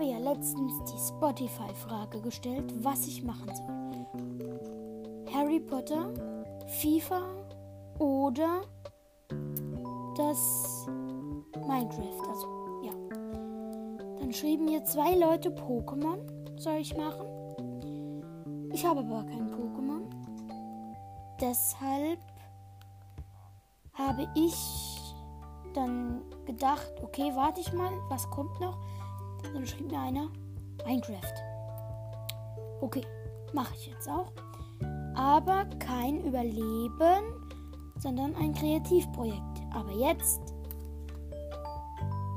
habe ja letztens die Spotify-Frage gestellt, was ich machen soll. Harry Potter, FIFA oder das Minecraft. Also, ja. Dann schrieben mir zwei Leute Pokémon soll ich machen. Ich habe aber kein Pokémon. Deshalb habe ich dann gedacht, okay, warte ich mal, was kommt noch? Dann schrieb mir einer Minecraft. Okay, mache ich jetzt auch. Aber kein Überleben, sondern ein Kreativprojekt. Aber jetzt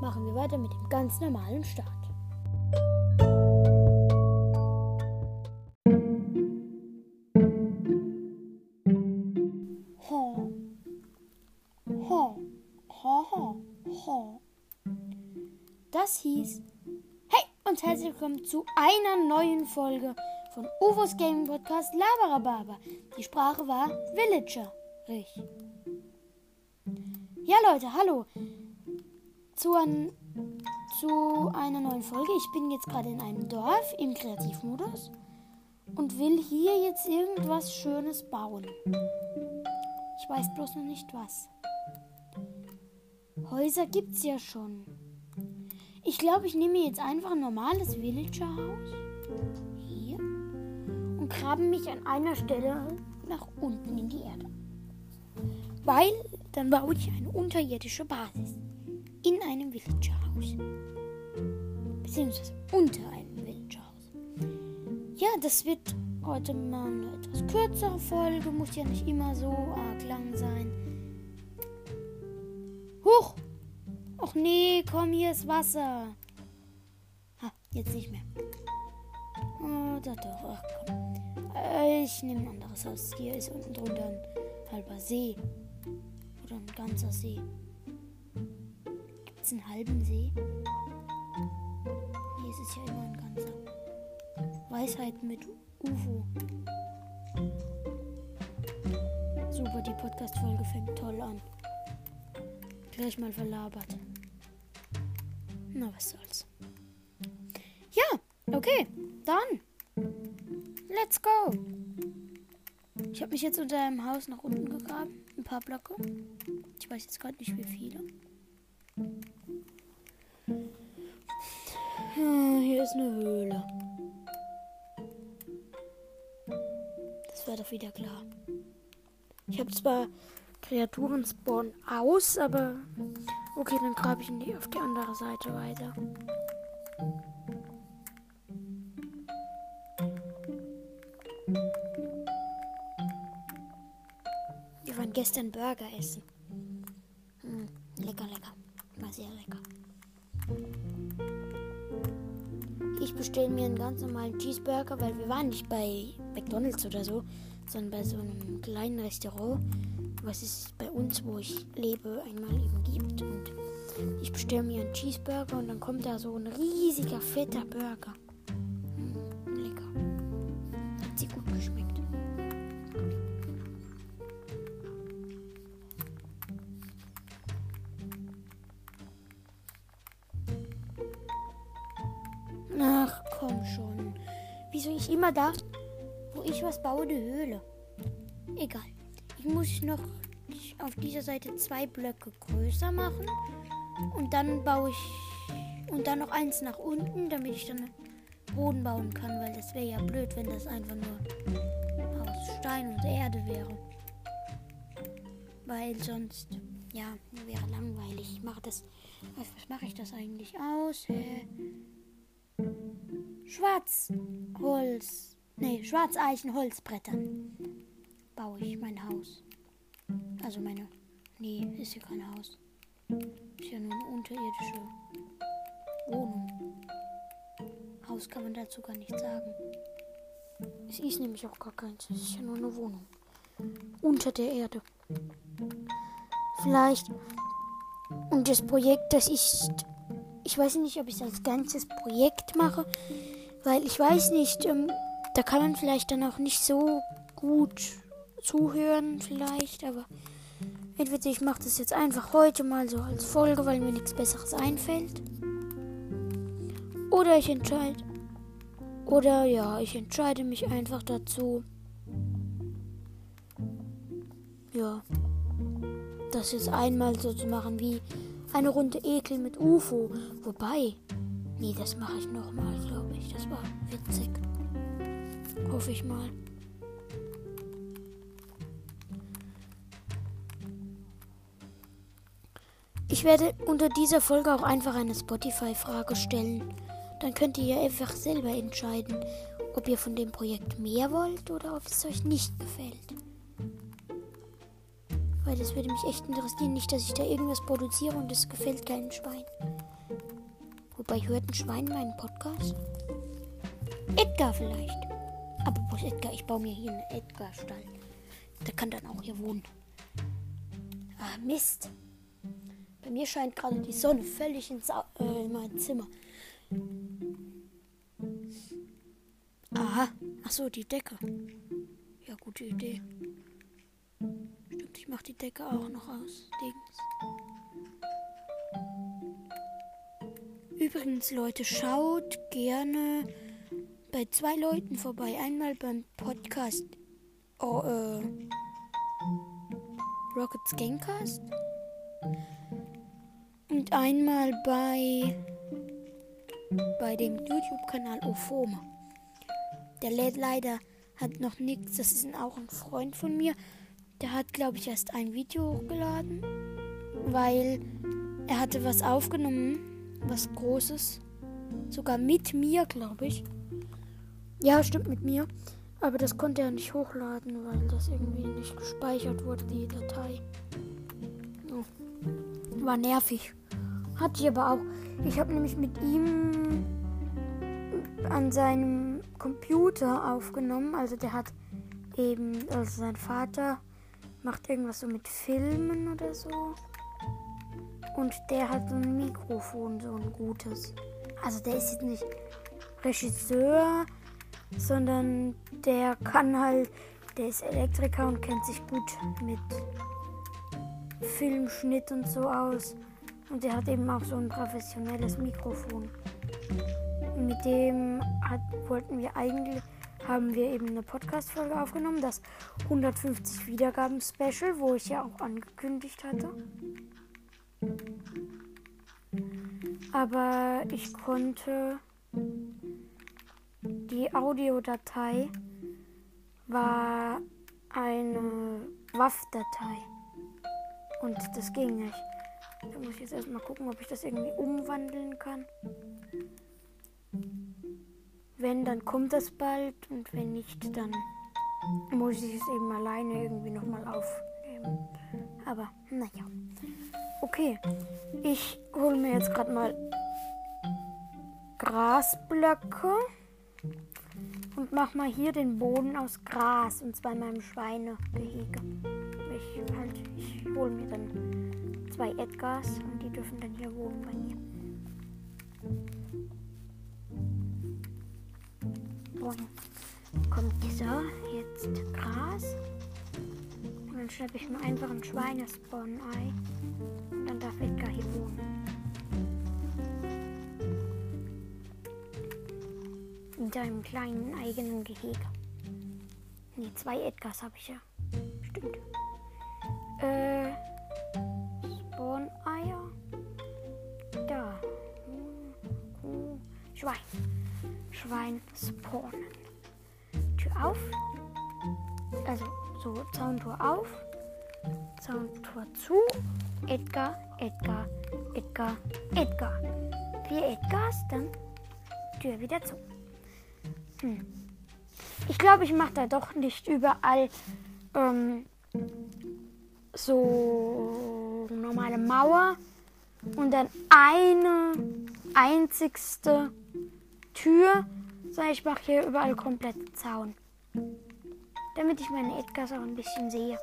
machen wir weiter mit dem ganz normalen Start. Ho. Ho. Ho, ho, ho. Das hieß und herzlich willkommen zu einer neuen Folge von UFOs Gaming Podcast Labarababa. Die Sprache war Villager. Richtig. Ja Leute, hallo. Zu, ein, zu einer neuen Folge. Ich bin jetzt gerade in einem Dorf im Kreativmodus und will hier jetzt irgendwas Schönes bauen. Ich weiß bloß noch nicht was. Häuser gibt's ja schon. Ich glaube, ich nehme jetzt einfach ein normales Villager-Haus. Hier. Und grabe mich an einer Stelle nach unten in die Erde. Weil dann baue ich eine unterirdische Basis. In einem Villager-Haus. Beziehungsweise unter einem Villager-Haus. Ja, das wird heute mal eine etwas kürzere Folge. Muss ja nicht immer so arg lang sein. Huch! Och nee, komm, hier ist Wasser. Ha, jetzt nicht mehr. Oh, doch, doch, ach komm. Äh, Ich nehme ein anderes Haus. Hier ist unten drunter ein halber See. Oder ein ganzer See. Gibt es einen halben See? Es ist ja immer ein ganzer. Weisheit mit UFO. Super, die Podcast-Folge fängt toll an. Gleich mal verlabert. Na, was soll's. Ja, okay, dann. Let's go. Ich habe mich jetzt unter einem Haus nach unten gegraben. Ein paar Blöcke. Ich weiß jetzt gerade nicht, wie viele. Hm, Hier ist eine Höhle. Das wäre doch wieder klar. Ich habe zwar Kreaturen spawnen aus, aber okay, dann grabe ich die, auf die andere Seite weiter. Wir waren gestern Burger essen. Hm, lecker, lecker. War sehr lecker. Ich bestelle mir einen ganz normalen Cheeseburger, weil wir waren nicht bei McDonalds oder so, sondern bei so einem kleinen Restaurant, was es bei uns, wo ich lebe, einmal eben gibt. Ich bestelle mir einen Cheeseburger und dann kommt da so ein riesiger, fetter Burger. Hm, lecker. Hat sie gut geschmeckt. Ach, komm schon. Wieso ich immer da, wo ich was baue, eine Höhle? Egal. Ich muss noch auf dieser Seite zwei Blöcke größer machen. Und dann baue ich. Und dann noch eins nach unten, damit ich dann Boden bauen kann. Weil das wäre ja blöd, wenn das einfach nur aus Stein und Erde wäre. Weil sonst, ja, wäre langweilig. Ich mache das. Was, mache ich das eigentlich aus? Hä? Schwarzholz. Nee, Schwarzeichenholzbrettern baue ich mein Haus. Also meine. Nee, ist hier kein Haus. Ist ja nur eine unterirdische Wohnung. Haus kann man dazu gar nicht sagen. Es ist nämlich auch gar keins. Es ist ja nur eine Wohnung. Unter der Erde. Vielleicht. Und das Projekt, das ist. Ich weiß nicht, ob ich das als ganzes Projekt mache. Weil ich weiß nicht, ähm, da kann man vielleicht dann auch nicht so gut zuhören, vielleicht, aber entweder ich mache das jetzt einfach heute mal so als Folge, weil mir nichts Besseres einfällt. Oder ich entscheide. Oder ja, ich entscheide mich einfach dazu. Ja. Das jetzt einmal so zu machen wie eine Runde Ekel mit UFO. Wobei. Nee, das mache ich nochmal, glaube ich. Das war witzig. Hoffe ich mal. Ich werde unter dieser Folge auch einfach eine Spotify-Frage stellen. Dann könnt ihr einfach selber entscheiden, ob ihr von dem Projekt mehr wollt oder ob es euch nicht gefällt. Weil das würde mich echt interessieren. Nicht, dass ich da irgendwas produziere und es gefällt keinem Schwein. Wobei hört ein Schwein meinen Podcast? Edgar vielleicht. Aber wo ist Edgar? Ich baue mir hier einen Edgar-Stall. Der kann dann auch hier wohnen. Ah, Mist. Bei mir scheint gerade die Sonne völlig ins, äh, in mein Zimmer. Aha. Ach so, die Decke. Ja, gute Idee. Stimmt, ich mache die Decke auch noch aus. Dings. Übrigens, Leute, schaut gerne bei zwei Leuten vorbei. Einmal beim Podcast oh, äh, Rockets Gamecast und einmal bei bei dem YouTube-Kanal Ofoma. Der lädt leider hat noch nichts. Das ist auch ein Freund von mir. Der hat, glaube ich, erst ein Video hochgeladen, weil er hatte was aufgenommen, was Großes, sogar mit mir, glaube ich. Ja, stimmt mit mir. Aber das konnte er nicht hochladen, weil das irgendwie nicht gespeichert wurde, die Datei. Oh. War nervig. Hatte ich aber auch. Ich habe nämlich mit ihm an seinem Computer aufgenommen. Also der hat eben, also sein Vater macht irgendwas so mit Filmen oder so. Und der hat so ein Mikrofon, so ein gutes. Also der ist jetzt nicht Regisseur, sondern der kann halt, der ist Elektriker und kennt sich gut mit Filmschnitt und so aus. Und der hat eben auch so ein professionelles Mikrofon. Mit dem hat, wollten wir eigentlich, haben wir eben eine Podcast-Folge aufgenommen, das 150 Wiedergaben-Special, wo ich ja auch angekündigt hatte. Aber ich konnte die Audiodatei war eine WAF-Datei. Und das ging nicht. Da muss ich jetzt erstmal gucken, ob ich das irgendwie umwandeln kann. Wenn, dann kommt das bald und wenn nicht, dann muss ich es eben alleine irgendwie nochmal aufnehmen. Aber naja. Okay, ich hole mir jetzt gerade mal Grasblöcke und mach mal hier den Boden aus Gras und zwar in meinem Schweinegehege. Ich halt, ich hole mir dann zwei Edgars und die dürfen dann hier wohnen bei mir. Und kommt so, jetzt Gras. Und dann schnappe ich mir einfach ein Schweinespawn-Ei. Und dann darf Edgar hier wohnen. In seinem kleinen eigenen Gehege. Ne, zwei Edgars habe ich ja. Stimmt. Äh. Schwein spawnen. Tür auf. Also so Zauntor auf. Zauntor zu. Edgar, Edgar, Edgar, Edgar. Vier Edgars, dann Tür wieder zu. Hm. Ich glaube, ich mache da doch nicht überall ähm, so normale Mauer und dann eine einzigste Tür. Sondern ich mache hier überall komplett Zaun. Damit ich meine Edgars auch ein bisschen sehe.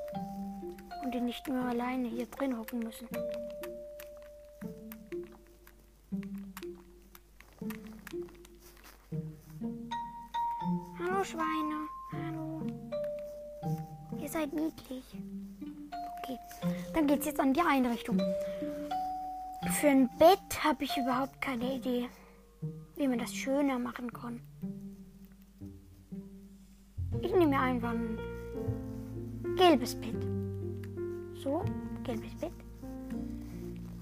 Und die nicht nur alleine hier drin hocken müssen. Hallo Schweine. Hallo. Ihr seid niedlich. Okay, dann geht's jetzt an die Einrichtung. Für ein Bett habe ich überhaupt keine Idee. Wie man das schöner machen kann. Ich nehme einfach ein gelbes Bett. So, gelbes Bett.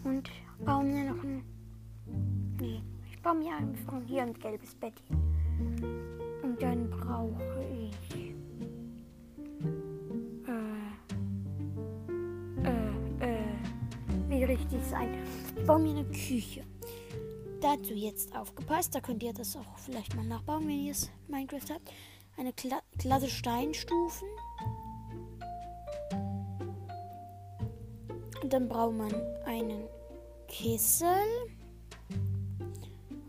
Und baue mir noch ein. Nee, ich baue mir einfach hier ein gelbes Bett hin. Und dann brauche ich. Äh, äh, äh, wie richtig sein. Ich baue mir eine Küche. Dazu jetzt aufgepasst, da könnt ihr das auch vielleicht mal nachbauen, wenn ihr es Minecraft habt. Eine Kla glatte Steinstufen. Und dann braucht man einen Kessel,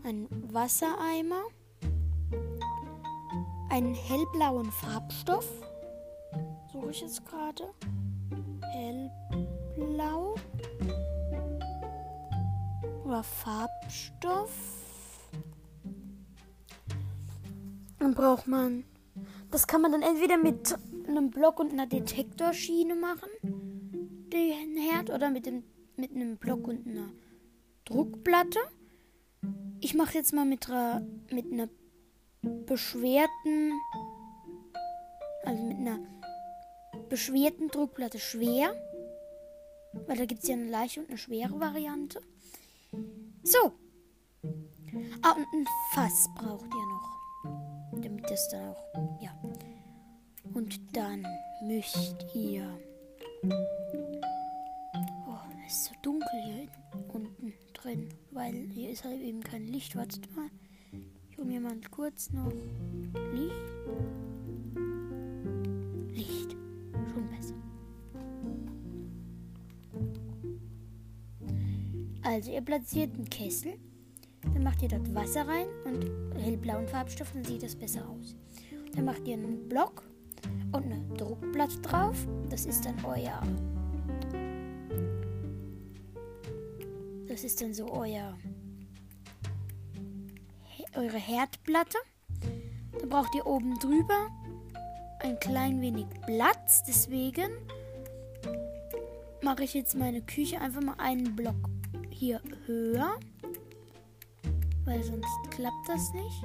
einen Wassereimer, einen hellblauen Farbstoff. Suche ich jetzt gerade. Hellblau. Oder Farbstoff. Dann braucht man. Das kann man dann entweder mit einem Block und einer Detektorschiene machen. Den Herd. Oder mit, dem, mit einem Block und einer Druckplatte. Ich mache jetzt mal mit, mit einer beschwerten. Also mit einer beschwerten Druckplatte schwer. Weil da gibt es ja eine leichte und eine schwere Variante. So. Ah, und ein Fass braucht ihr noch. Damit das dann auch. Ja. Und dann müsst ihr. Oh, es ist so dunkel hier unten drin. Weil hier ist halt eben kein Licht. Wartet mal. Ich hole mir mal kurz noch Licht. Also ihr platziert einen Kessel, dann macht ihr dort Wasser rein und hellblauen Farbstoff, dann sieht das besser aus. Dann macht ihr einen Block und eine Druckplatte drauf. Das ist dann euer. Das ist dann so euer eure Herdplatte. Dann braucht ihr oben drüber ein klein wenig Platz. Deswegen mache ich jetzt meine Küche einfach mal einen Block hier höher. Weil sonst klappt das nicht.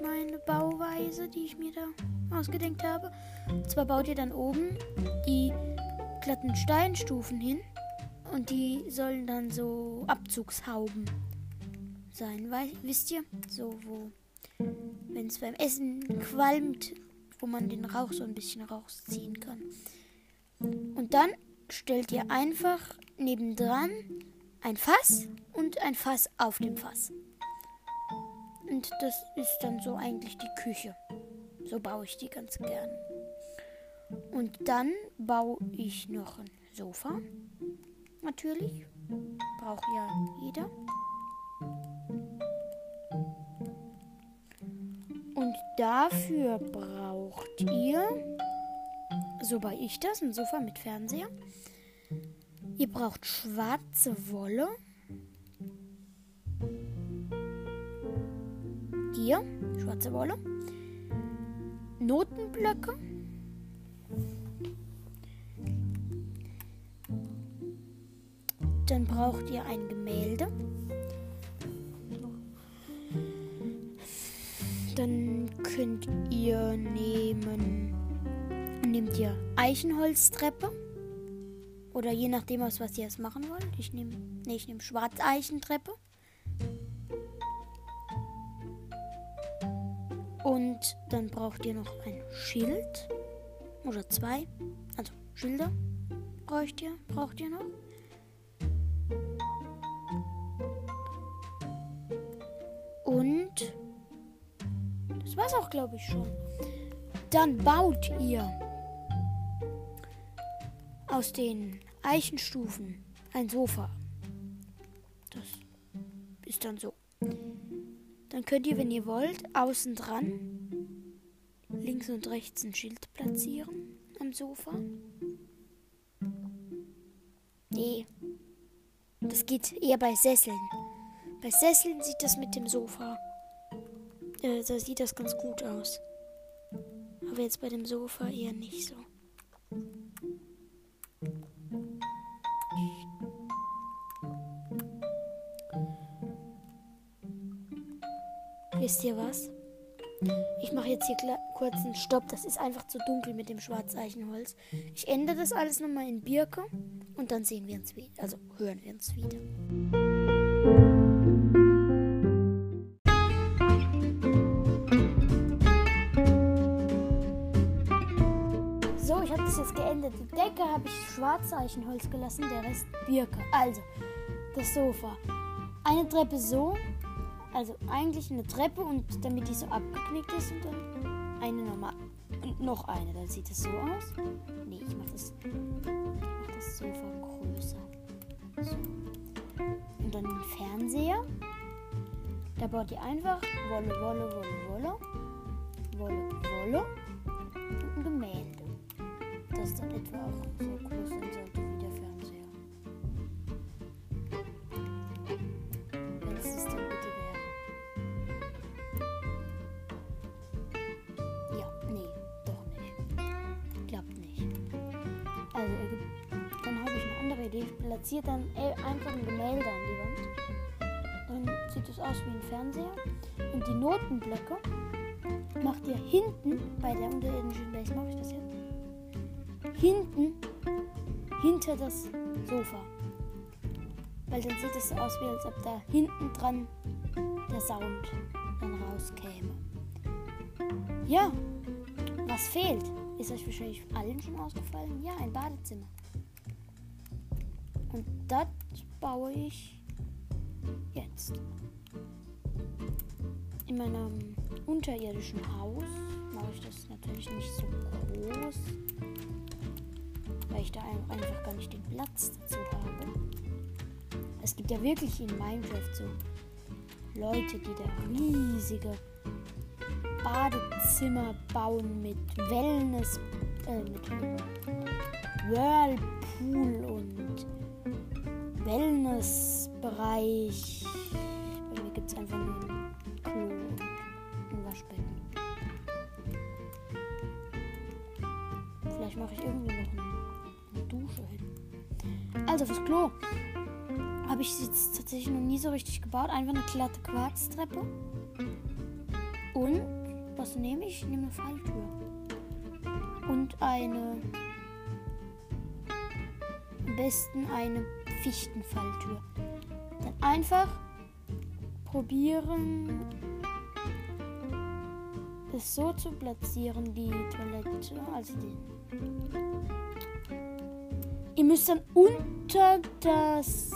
Meine Bauweise, die ich mir da ausgedenkt habe. Und zwar baut ihr dann oben die glatten Steinstufen hin. Und die sollen dann so Abzugshauben sein. Weil, wisst ihr? So, wo, wenn es beim Essen qualmt, wo man den Rauch so ein bisschen rausziehen kann. Und dann stellt ihr einfach nebendran ein Fass und ein Fass auf dem Fass. Und das ist dann so eigentlich die Küche. So baue ich die ganz gern. Und dann baue ich noch ein Sofa. Natürlich. Braucht ja jeder. Und dafür braucht ihr, so baue ich das, ein Sofa mit Fernseher. Ihr braucht schwarze Wolle. Hier, schwarze Wolle. Notenblöcke. Dann braucht ihr ein Gemälde. Dann könnt ihr nehmen, nehmt ihr Eichenholztreppe. Oder je nachdem, aus was ihr jetzt machen wollt. Ich nehme nee, ich nehme Schwarzeichentreppe. Und dann braucht ihr noch ein Schild. Oder zwei. Also Schilder braucht ihr, braucht ihr noch. Und das war's auch, glaube ich, schon. Dann baut ihr aus den Eichenstufen ein Sofa. Das ist dann so. Dann könnt ihr, wenn ihr wollt, außen dran links und rechts ein Schild platzieren am Sofa. Nee, das geht eher bei Sesseln. Bei Sesseln sieht das mit dem Sofa, äh, da sieht das ganz gut aus. Aber jetzt bei dem Sofa eher nicht so. Wisst ihr was? Ich mache jetzt hier kurz einen Stopp. Das ist einfach zu dunkel mit dem Schwarzeichenholz. Ich ändere das alles nochmal in Birke und dann sehen wir uns wieder. Also hören wir uns wieder. So, ich habe das jetzt geändert. Die Decke habe ich Schwarzeichenholz gelassen, der Rest Birke. Also, das Sofa. Eine Treppe so, also eigentlich eine Treppe und damit die so abgeknickt ist und dann eine normal. Und noch eine, dann sieht es so aus. Nee, ich mache das, mach das Sofa größer. So. Und dann den Fernseher. Da baut ihr einfach Wolle, Wolle, Wolle, Wolle, Wolle, Wolle und ein Gemälde. Das dann etwa auch so groß sein sollte wie der Fernseher. Wenn es das dann bitte Idee. Ich platziere dann einfach ein Gemälde an die Wand. Dann sieht es aus wie ein Fernseher. Und die Notenblöcke macht ihr hinten bei der unterirdischen Base. Mache ich das jetzt? Hinten, hinter das Sofa. Weil dann sieht es so aus, wie als ob da hinten dran der Sound dann rauskäme. Ja, was fehlt? Ist euch wahrscheinlich allen schon ausgefallen? Ja, ein Badezimmer. Und das baue ich jetzt. In meinem unterirdischen Haus mache ich das natürlich nicht so groß, weil ich da einfach gar nicht den Platz dazu habe. Es gibt ja wirklich in Minecraft so Leute, die da riesige Badezimmer bauen mit Wellness, äh, mit Whirlpool und Wellnessbereich. Bei mir gibt es einfach nur Klo ein Waschbecken. Vielleicht mache ich irgendwie noch eine, eine Dusche hin. Also fürs Klo habe ich jetzt tatsächlich noch nie so richtig gebaut. Einfach eine glatte Quarztreppe. Und was nehme ich? Ich nehme eine Falltür. Und eine. Am besten eine Fichtenfalltür. Dann einfach probieren, es so zu platzieren, die Toilette, also den. Ihr müsst dann unter das,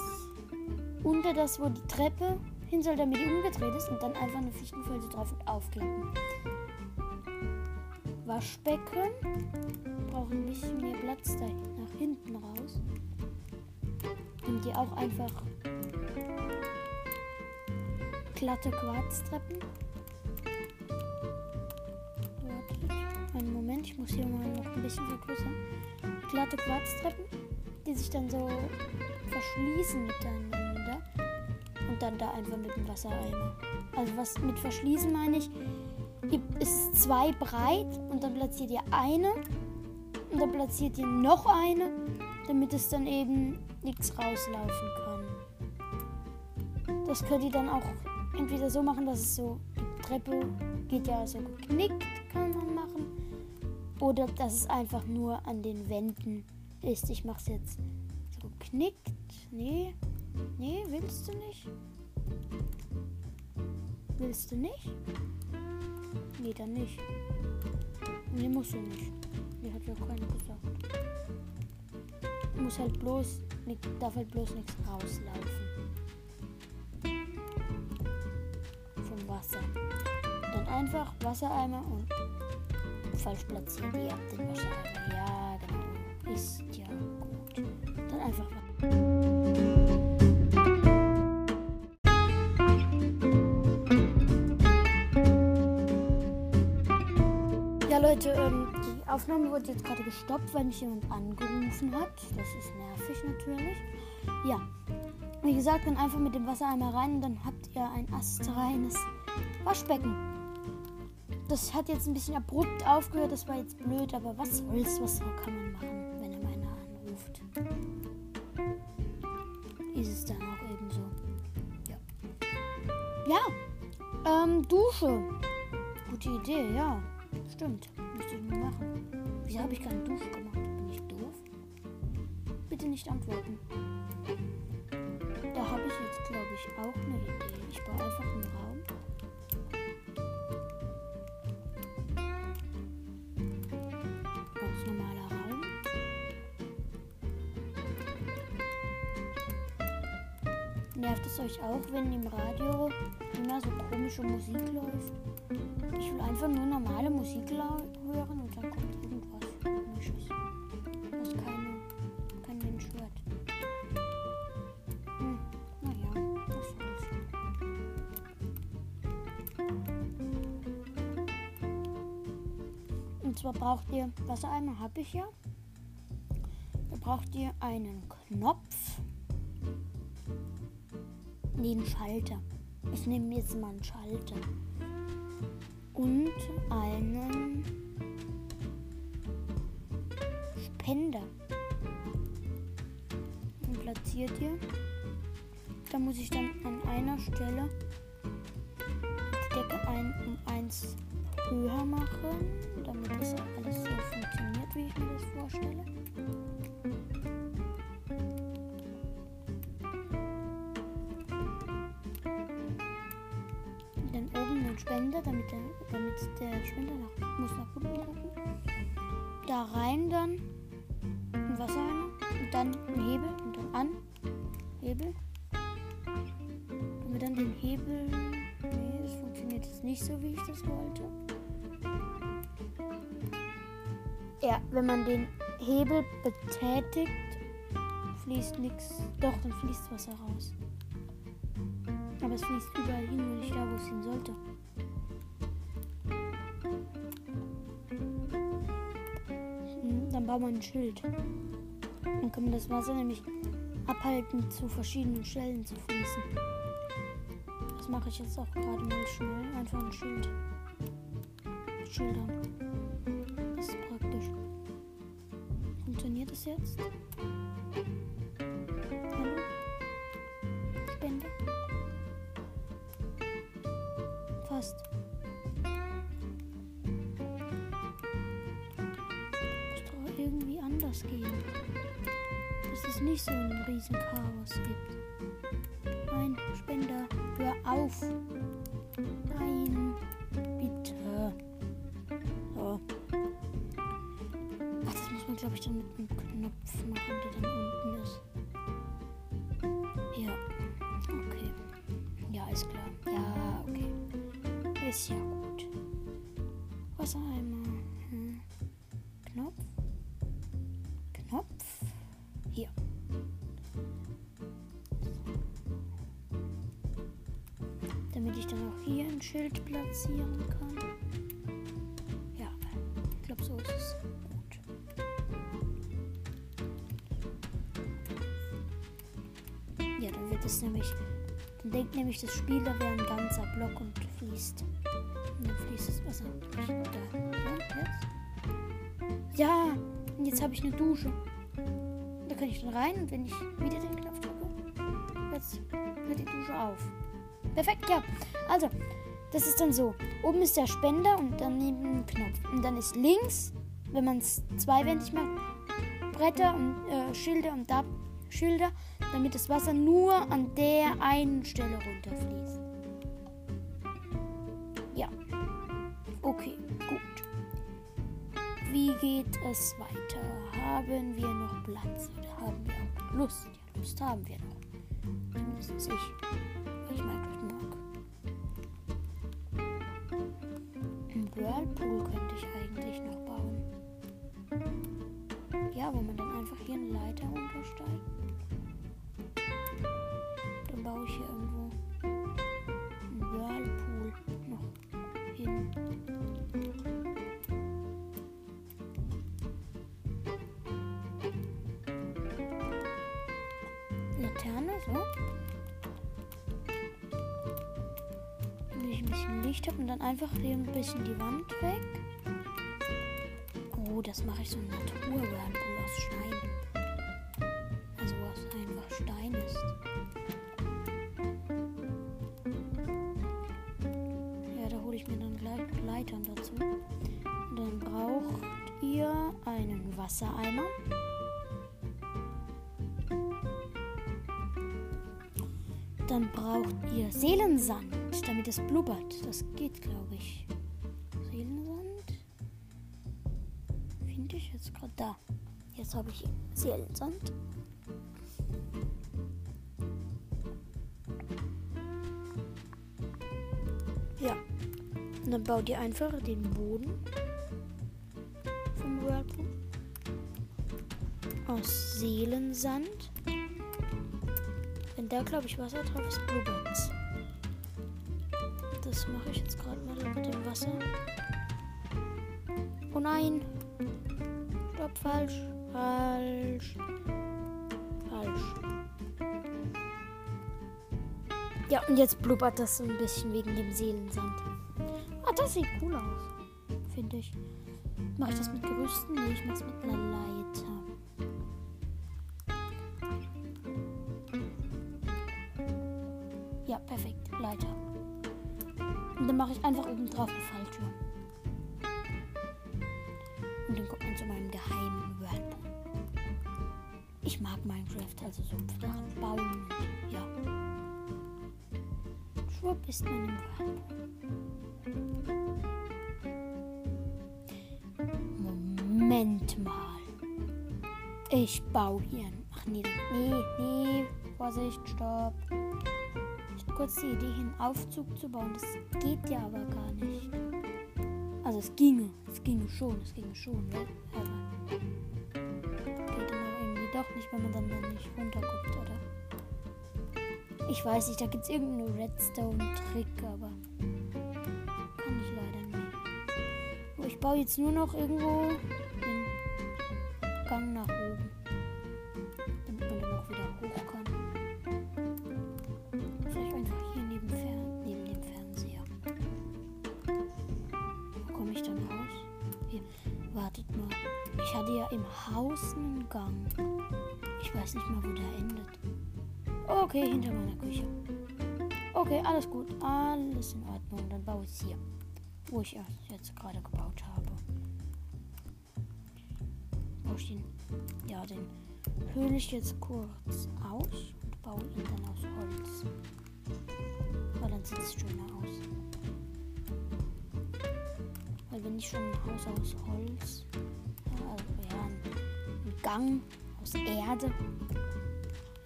unter das, wo die Treppe hin soll, damit die umgedreht ist, und dann einfach eine Fichtenfalte drauf und aufklappen. Waschbecken braucht ein bisschen mehr Platz da nach hinten raus. Nehmt ihr auch einfach glatte Quarztreppen. Einen Moment, ich muss hier mal noch ein bisschen vergrößern. Glatte Quarztreppen, die sich dann so verschließen miteinander. Und dann da einfach mit dem Wassereimer. Also was mit verschließen meine ich, ist zwei breit und dann platziert ihr eine und dann platziert ihr noch eine, damit es dann eben nichts rauslaufen kann. Das könnt ihr dann auch entweder so machen, dass es so, die Treppe geht ja so geknickt, kann man machen. Oder dass es einfach nur an den Wänden ist. Ich mache es jetzt so geknickt. Nee, nee, willst du nicht? Willst du nicht? Nee, dann nicht. Nee, musst du nicht. Nee, hat ja keiner gesagt. Muss halt bloß, darf halt bloß nichts rauslaufen. Vom Wasser. Dann einfach Wassereimer und falsch platziert. Ihr habt den Wassereimer. Ja, genau. Ist ja gut. Dann einfach Ja, Leute, ähm, Aufnahme wurde jetzt gerade gestoppt, weil mich jemand angerufen hat. Das ist nervig natürlich. Ja, wie gesagt, dann einfach mit dem Wassereimer rein und dann habt ihr ein astreines Waschbecken. Das hat jetzt ein bisschen abrupt aufgehört, das war jetzt blöd, aber was soll's, was kann man machen, wenn er meiner anruft? Ist es dann auch eben so. Ja. Ja, Ähm, Dusche. Gute Idee, ja. Stimmt. Müsste ich mal machen. Wieso habe ich keine Dusche gemacht? Bin ich doof? Bitte nicht antworten. Da habe ich jetzt, glaube ich, auch eine Idee. Ich baue einfach einen Raum. Ganz normaler Raum. Nervt es euch auch, wenn im Radio immer so komische Musik läuft? Ich will einfach nur normale Musik hören und dann kommt irgendwas zwar braucht ihr, Wassereimer habe ich ja. Da braucht ihr einen Knopf. Nee, einen Schalter. Ich nehme jetzt mal einen Schalter. Und einen Spender. Den platziert ihr. Da muss ich dann an einer Stelle die Decke ein, um eins höher machen, Spender, damit der, damit der Spender nach, muss nach unten gucken. Da rein dann ein Wassereimer und dann ein Hebel und dann an. Hebel. Wenn wir dann den Hebel. Nee, das funktioniert jetzt nicht so, wie ich das wollte. Ja, wenn man den Hebel betätigt, fließt nichts. Doch, dann fließt Wasser raus. Aber es fließt überall hin, nur nicht da, wo es hin sollte. Baut man ein Schild. Dann kann man das Wasser nämlich abhalten, zu verschiedenen Stellen zu fließen. Das mache ich jetzt auch gerade mal schnell. Einfach ein Schild. Schildern. Das ist praktisch. Funktioniert das jetzt? Nein, Spender, hör auf. Nein, bitte. So. Ach, das muss man, glaube ich, dann mit einem Knopf machen, der dann unten ist. Ja, okay. Ja, ist klar. Ja, okay. Ist ja ein Schild platzieren kann. Ja, ich glaube, so ist es gut. Ja, dann wird es nämlich. Dann denkt nämlich das Spiel, da wäre ein ganzer Block und fließt. Und dann fließt das Wasser. Ja, jetzt? Ja, und jetzt habe ich eine Dusche. Da kann ich dann rein und wenn ich wieder den Knopf drücke, jetzt hört die Dusche auf. Perfekt, ja. Also, das ist dann so. Oben ist der Spender und daneben ein Knopf. Und dann ist links, wenn man es zweiwendig macht, Bretter und äh, Schilder und da Schilder, damit das Wasser nur an der einen Stelle runterfließt. Ja. Okay, gut. Wie geht es weiter? Haben wir noch Platz oder haben wir auch Lust? Ja, Lust haben wir noch. Zumindest ich. Ich mag. Whirlpool könnte ich eigentlich noch bauen. Ja, wo man dann einfach hier eine Leiter runtersteigt. Dann baue ich hier irgendwo einen Whirlpool noch hin. Laterne, so. Licht habe und dann einfach hier ein bisschen die Wand weg. Oh, das mache ich so ein Natur-Whirlpool aus Stein. Also wo es einfach Stein ist. Leitern dazu. Und dann braucht ihr einen Wassereimer. Dann braucht ihr Seelensand, damit es blubbert. Das geht, glaube ich. Seelensand? Finde ich jetzt gerade da. Jetzt habe ich Seelensand. Ja. Und dann baut ihr einfach den Boden vom Whirlpool aus Seelensand. Wenn da, glaube ich, Wasser drauf ist, blubbert's. Das mache ich jetzt gerade mal mit dem Wasser. Oh nein! Stopp, falsch. Falsch. Falsch. Ja, und jetzt blubbert das so ein bisschen wegen dem Seelensand. Ah, das sieht cool aus. Finde ich. Mache ich das mit Gerüsten? Nee, ich mache es mit einer Leiter. Mache ich einfach oben drauf eine Falltür. Und dann kommt man zu meinem geheimen Whirlpool. Ich mag Minecraft, also so flachen Baum. Ja. Schwupp ist man im Whirlpool. Moment mal. Ich baue hier. Ach nee, nee, nee. Vorsicht, stopp. Kurz die Idee, einen Aufzug zu bauen. Das geht ja aber gar nicht. Also es ginge. Es ginge schon. Es ginge schon, ne? Aber geht auch irgendwie doch nicht, wenn man dann, dann nicht runterguckt, oder? Ich weiß nicht, da gibt es irgendeinen Redstone-Trick, aber kann ich leider nicht. So, ich baue jetzt nur noch irgendwo Ja im Haus einen Gang. Ich weiß nicht mal, wo der endet. Okay, hinter meiner Küche. Okay, alles gut. Alles in Ordnung. Dann baue ich es hier. Wo ich jetzt gerade gebaut habe. Baue ich den, ja, den höhle ich jetzt kurz aus und baue ihn dann aus Holz. Weil dann sieht es schöner aus. Weil wenn ich schon ein Haus aus Holz, Gang aus Erde,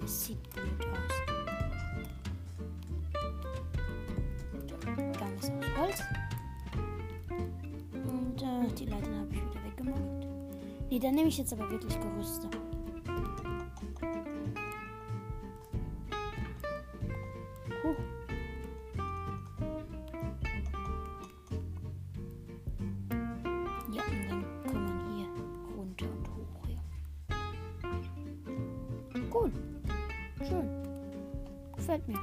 es sieht blöd aus. Der Gang ist aus Holz. Und äh, die Leitern habe ich wieder weggemacht. Nee, dann nehme ich jetzt aber wirklich Gerüste. Huh. Gefällt mir.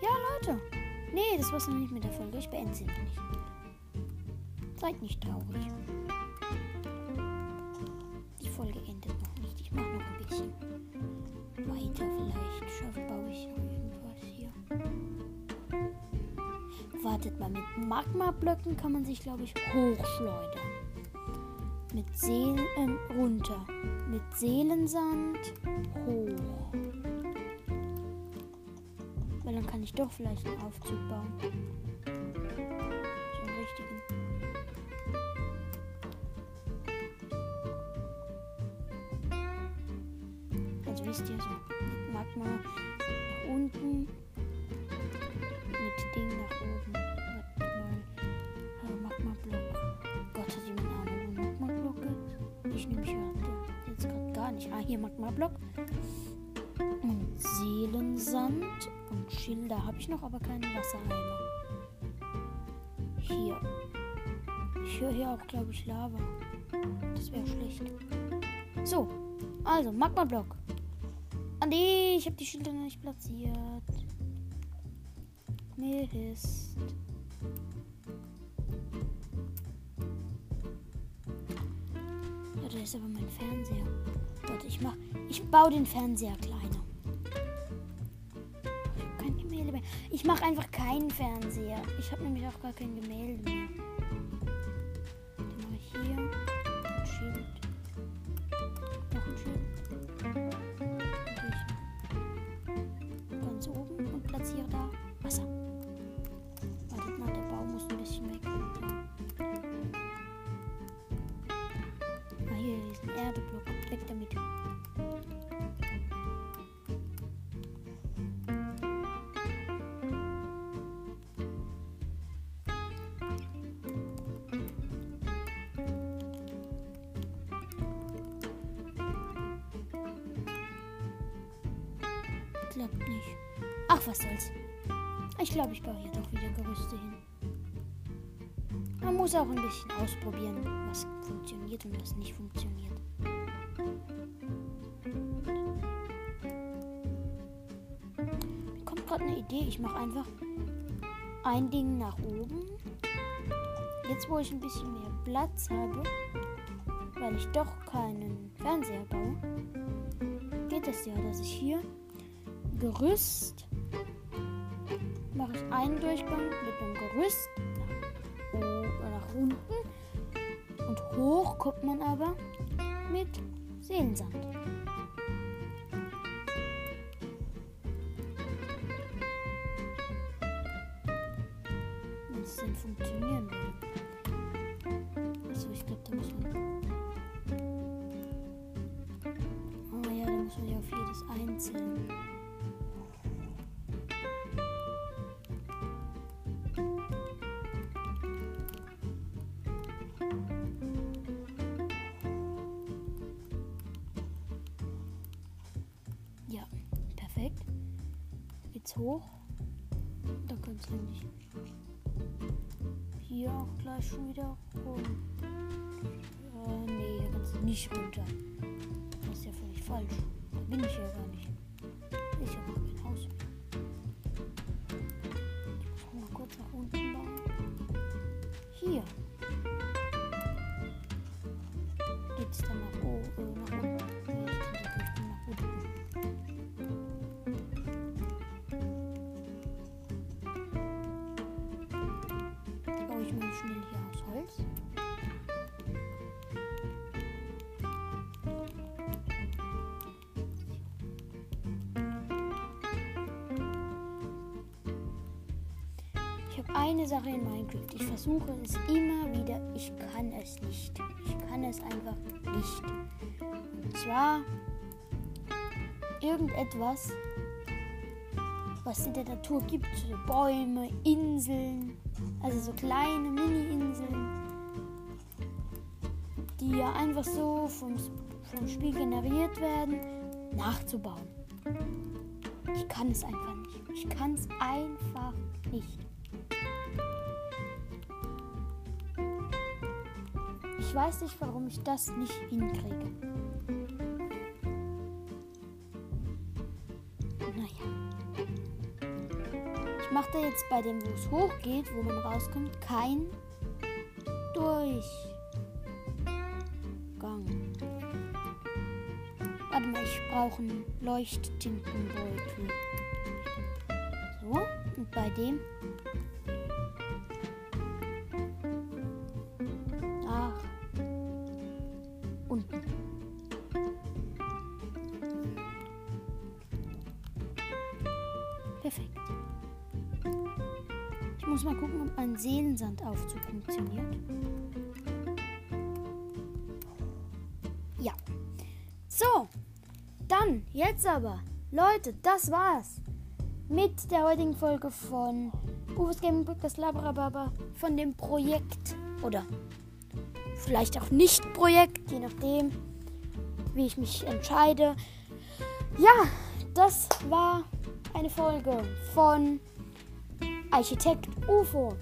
Ja, Leute. Nee, das war's noch nicht mit der Folge. Ich beende sie noch nicht. Seid nicht traurig. Die Folge endet noch nicht. Ich mache noch ein bisschen weiter. Vielleicht schaffe, baue ich irgendwas hier. Wartet mal, mit Magma-Blöcken kann man sich, glaube ich, hochschleudern. Mit Seelen ähm, runter. Mit Seelensand hoch. Weil dann kann ich doch vielleicht einen Aufzug bauen. So einen richtigen. Also wisst ihr so, mit Magma nach unten, nicht. Ah, hier Magma-Block. Und Seelensand und Schilder habe ich noch, aber keine Wassereimer. Hier. Ich höre hier auch, glaube ich, Lava. Das wäre schlecht. So, also Magma-Block. Andi, ich habe die Schilder noch nicht platziert. Mist. Ja, da ist aber mein Fernseher. Warte, ich mach. Ich baue den Fernseher kleiner. Ich mache einfach keinen Fernseher. Ich habe nämlich auch gar kein Gemälde mehr. Klappt nicht. Ach, was soll's. Ich glaube, ich baue hier doch wieder Gerüste hin. Man muss auch ein bisschen ausprobieren, was funktioniert und was nicht funktioniert. Mir kommt gerade eine Idee. Ich mache einfach ein Ding nach oben. Jetzt, wo ich ein bisschen mehr Platz habe, weil ich doch keinen Fernseher baue, geht es ja, dass ich hier Gerüst. Mache ich einen Durchgang mit einem Gerüst. Nach, oben, nach unten. Und hoch kommt man aber mit Seelensand. Hoch. Da kann es nämlich hier auch gleich schon wieder rum. Äh, nee, hier kannst du nicht runter. Das ist ja völlig falsch. Da bin ich ja gar nicht. Eine Sache in Minecraft. Ich versuche es immer wieder. Ich kann es nicht. Ich kann es einfach nicht. Und zwar irgendetwas, was es in der Natur gibt. So Bäume, Inseln, also so kleine Mini-Inseln, die ja einfach so vom, vom Spiel generiert werden, nachzubauen. Ich kann es einfach nicht. Ich kann es einfach nicht. Weiß nicht, warum ich das nicht hinkriege. Naja. Ich mache da jetzt bei dem, wo es hochgeht, wo man rauskommt, kein Durchgang. Warte mal, ich brauche einen Leuchttintenbeutel. So, und bei dem mein Seelensandaufzug funktioniert. Ja. So, dann, jetzt aber. Leute, das war's. Mit der heutigen Folge von Uwe's Gaming Podcast Labrababa von dem Projekt. Oder vielleicht auch nicht Projekt, je nachdem, wie ich mich entscheide. Ja, das war eine Folge von Architekt UFO.